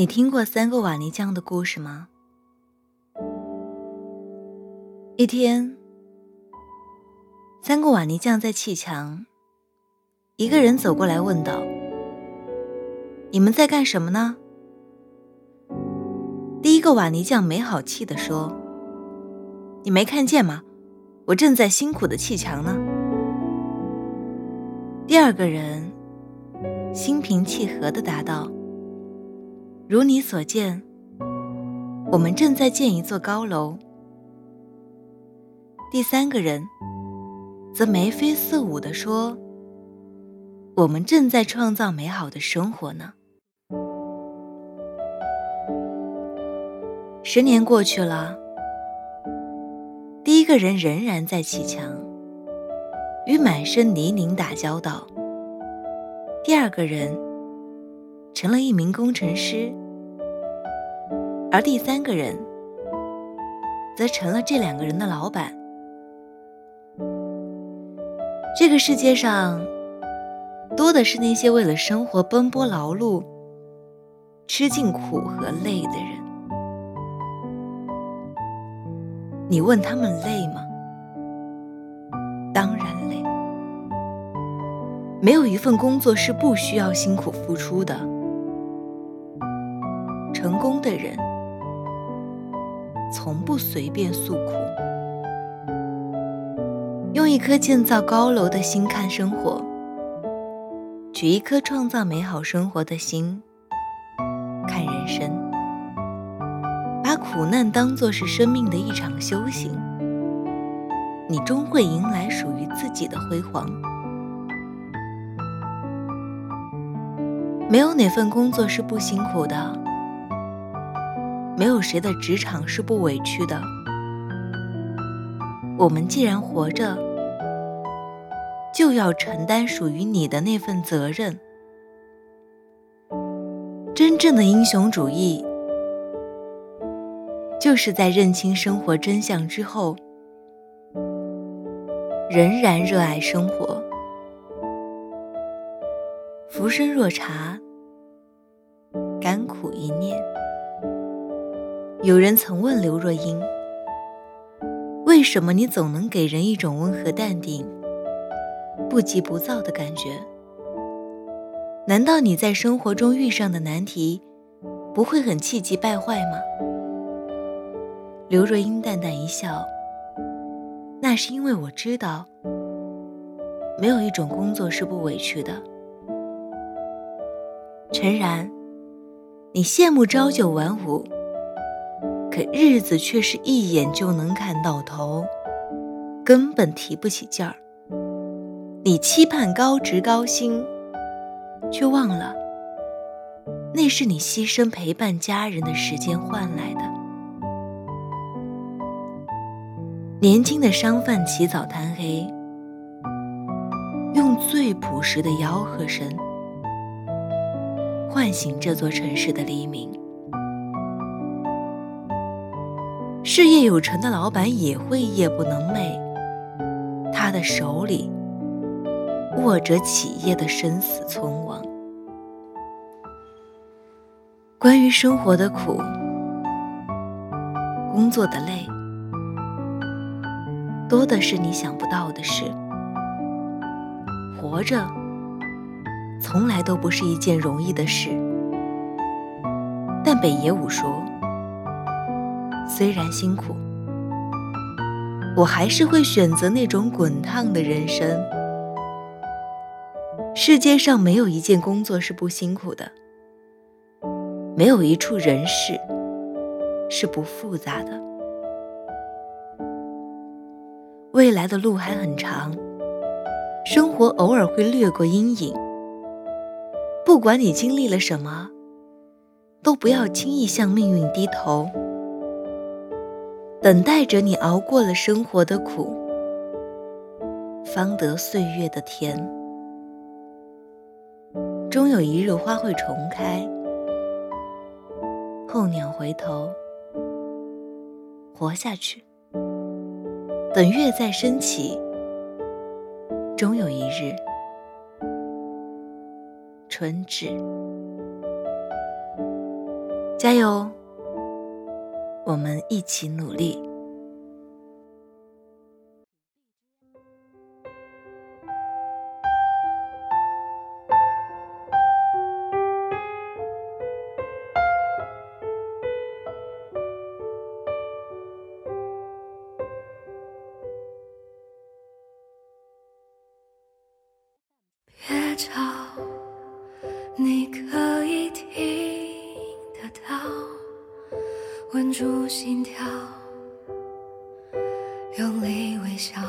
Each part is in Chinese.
你听过三个瓦泥匠的故事吗？一天，三个瓦泥匠在砌墙，一个人走过来问道：“你们在干什么呢？”第一个瓦泥匠没好气地说：“你没看见吗？我正在辛苦的砌墙呢。”第二个人心平气和地答道。如你所见，我们正在建一座高楼。第三个人则眉飞色舞地说：“我们正在创造美好的生活呢。”十年过去了，第一个人仍然在砌墙，与满身泥泞打交道。第二个人。成了一名工程师，而第三个人则成了这两个人的老板。这个世界上多的是那些为了生活奔波劳碌、吃尽苦和累的人。你问他们累吗？当然累。没有一份工作是不需要辛苦付出的。成功的人从不随便诉苦，用一颗建造高楼的心看生活，取一颗创造美好生活的心看人生，把苦难当作是生命的一场修行，你终会迎来属于自己的辉煌。没有哪份工作是不辛苦的。没有谁的职场是不委屈的。我们既然活着，就要承担属于你的那份责任。真正的英雄主义，就是在认清生活真相之后，仍然热爱生活。浮生若茶，甘苦一念。有人曾问刘若英：“为什么你总能给人一种温和淡定、不急不躁的感觉？难道你在生活中遇上的难题不会很气急败坏吗？”刘若英淡淡一笑：“那是因为我知道，没有一种工作是不委屈的。”诚然，你羡慕朝九晚五。可日子却是一眼就能看到头，根本提不起劲儿。你期盼高职高薪，却忘了，那是你牺牲陪伴家人的时间换来的。年轻的商贩起早贪黑，用最朴实的吆喝声，唤醒这座城市的黎明。事业有成的老板也会夜不能寐，他的手里握着企业的生死存亡。关于生活的苦，工作的累，多的是你想不到的事。活着，从来都不是一件容易的事。但北野武说。虽然辛苦，我还是会选择那种滚烫的人生。世界上没有一件工作是不辛苦的，没有一处人事是不复杂的。未来的路还很长，生活偶尔会掠过阴影。不管你经历了什么，都不要轻易向命运低头。等待着你熬过了生活的苦，方得岁月的甜。终有一日花会重开，候鸟回头，活下去。等月再升起，终有一日春至。加油！我们一起努力。别吵，心跳，用力微笑。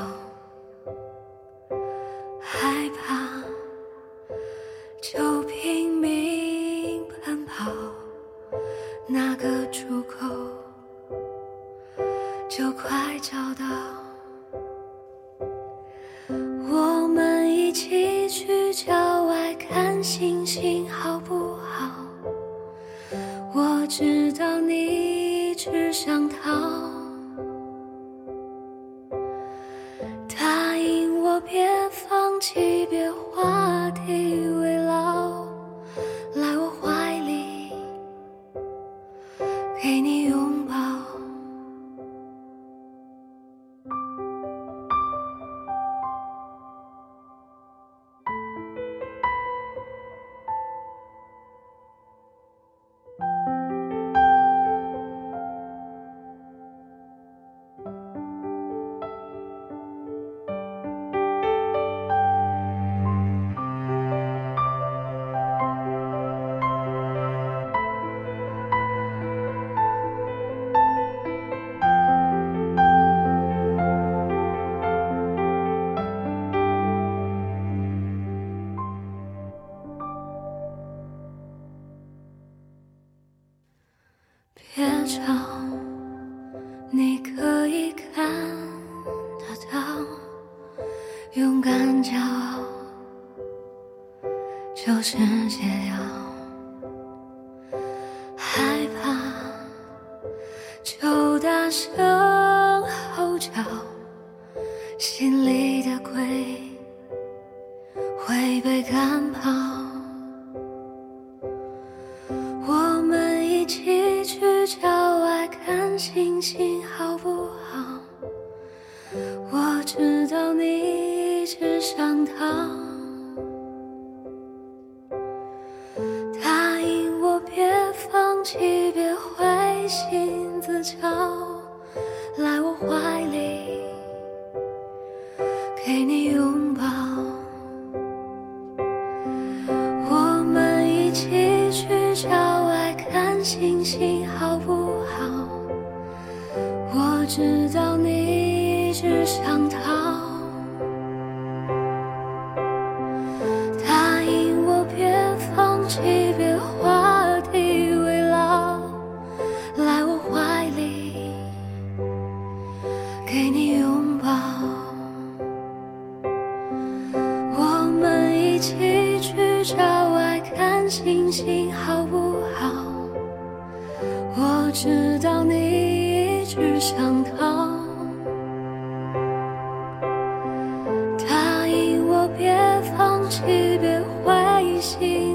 害怕就拼命奔跑，那个出口就快找到。我们一起去郊外看星星，好不好？我知道你只想逃，答应我别放弃，别画地为牢，来我怀里，给你拥抱。别吵，你可以看得到，勇敢骄傲就是解药。害怕就大声吼叫，心里的鬼会被赶跑。答应我别放弃，别灰心自嘲，来我怀里，给你拥抱。我们一起去郊外看星星，好不好？我知道你只想给你拥抱。我们一起去郊外看星星，好不好？我知道你一直想逃，答应我别放弃，别灰心